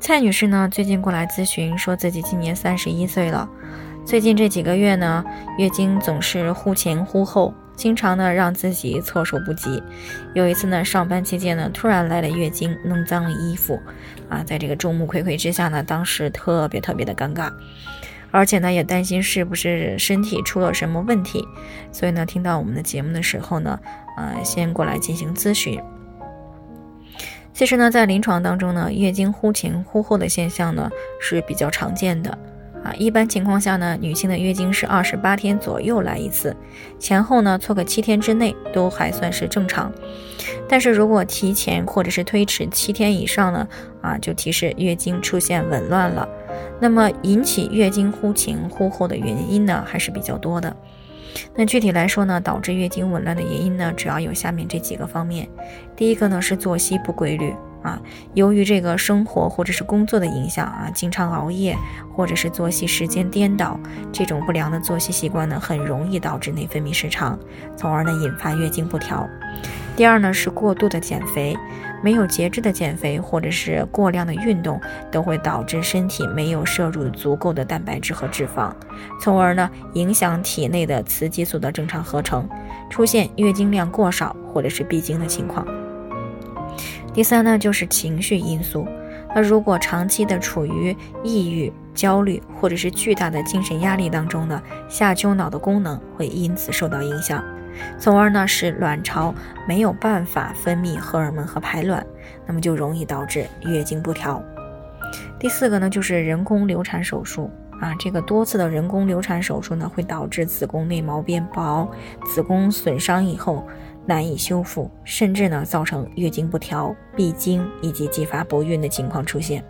蔡女士呢，最近过来咨询，说自己今年三十一岁了，最近这几个月呢，月经总是忽前忽后，经常呢让自己措手不及。有一次呢，上班期间呢，突然来了月经，弄脏了衣服，啊，在这个众目睽睽之下呢，当时特别特别的尴尬，而且呢，也担心是不是身体出了什么问题，所以呢，听到我们的节目的时候呢，呃，先过来进行咨询。其实呢，在临床当中呢，月经忽前忽后的现象呢是比较常见的啊。一般情况下呢，女性的月经是二十八天左右来一次，前后呢错个七天之内都还算是正常。但是如果提前或者是推迟七天以上呢，啊，就提示月经出现紊乱了。那么引起月经忽前忽后的原因呢，还是比较多的。那具体来说呢，导致月经紊乱的原因呢，主要有下面这几个方面。第一个呢是作息不规律啊，由于这个生活或者是工作的影响啊，经常熬夜或者是作息时间颠倒，这种不良的作息习惯呢，很容易导致内分泌失常，从而呢引发月经不调。第二呢是过度的减肥。没有节制的减肥，或者是过量的运动，都会导致身体没有摄入足够的蛋白质和脂肪，从而呢影响体内的雌激素的正常合成，出现月经量过少或者是闭经的情况。第三呢就是情绪因素，那如果长期的处于抑郁、焦虑或者是巨大的精神压力当中呢，下丘脑的功能会因此受到影响。从而呢，使卵巢没有办法分泌荷尔蒙和排卵，那么就容易导致月经不调。第四个呢，就是人工流产手术啊，这个多次的人工流产手术呢，会导致子宫内膜变薄，子宫损伤以后难以修复，甚至呢，造成月经不调、闭经以及继发不孕的情况出现。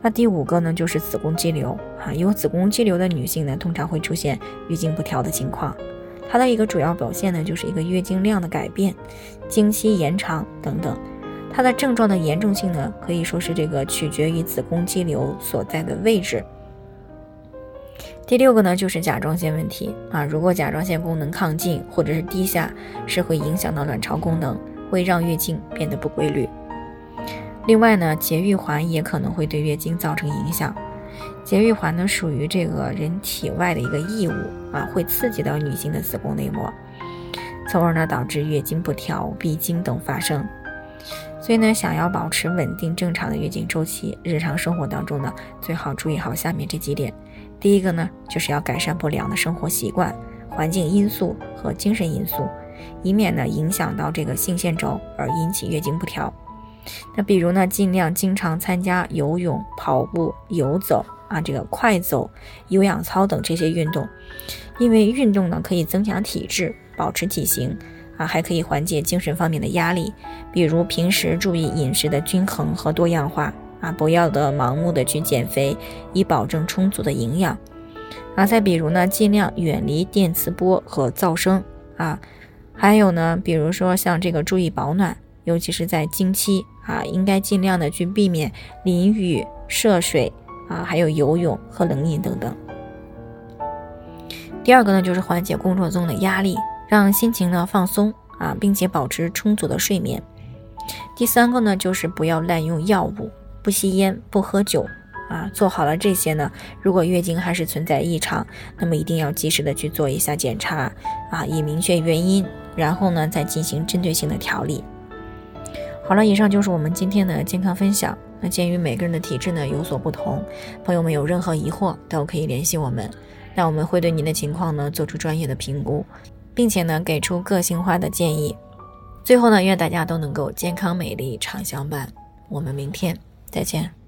那第五个呢，就是子宫肌瘤啊，有子宫肌瘤的女性呢，通常会出现月经不调的情况。它的一个主要表现呢，就是一个月经量的改变、经期延长等等。它的症状的严重性呢，可以说是这个取决于子宫肌瘤所在的位置。第六个呢，就是甲状腺问题啊，如果甲状腺功能亢进或者是低下，是会影响到卵巢功能，会让月经变得不规律。另外呢，节育环也可能会对月经造成影响。节育环呢，属于这个人体外的一个异物啊，会刺激到女性的子宫内膜，从而呢导致月经不调、闭经等发生。所以呢，想要保持稳定正常的月经周期，日常生活当中呢，最好注意好下面这几点。第一个呢，就是要改善不良的生活习惯、环境因素和精神因素，以免呢影响到这个性腺轴而引起月经不调。那比如呢，尽量经常参加游泳、跑步、游走啊，这个快走、有氧操等这些运动，因为运动呢可以增强体质、保持体型啊，还可以缓解精神方面的压力。比如平时注意饮食的均衡和多样化啊，不要的盲目的去减肥，以保证充足的营养啊。再比如呢，尽量远离电磁波和噪声啊，还有呢，比如说像这个注意保暖。尤其是在经期啊，应该尽量的去避免淋雨、涉水啊，还有游泳、喝冷饮等等。第二个呢，就是缓解工作中的压力，让心情呢放松啊，并且保持充足的睡眠。第三个呢，就是不要滥用药物，不吸烟，不喝酒啊。做好了这些呢，如果月经还是存在异常，那么一定要及时的去做一下检查啊，以明确原因，然后呢再进行针对性的调理。好了，以上就是我们今天的健康分享。那鉴于每个人的体质呢有所不同，朋友们有任何疑惑都可以联系我们，那我们会对您的情况呢做出专业的评估，并且呢给出个性化的建议。最后呢，愿大家都能够健康美丽常相伴。我们明天再见。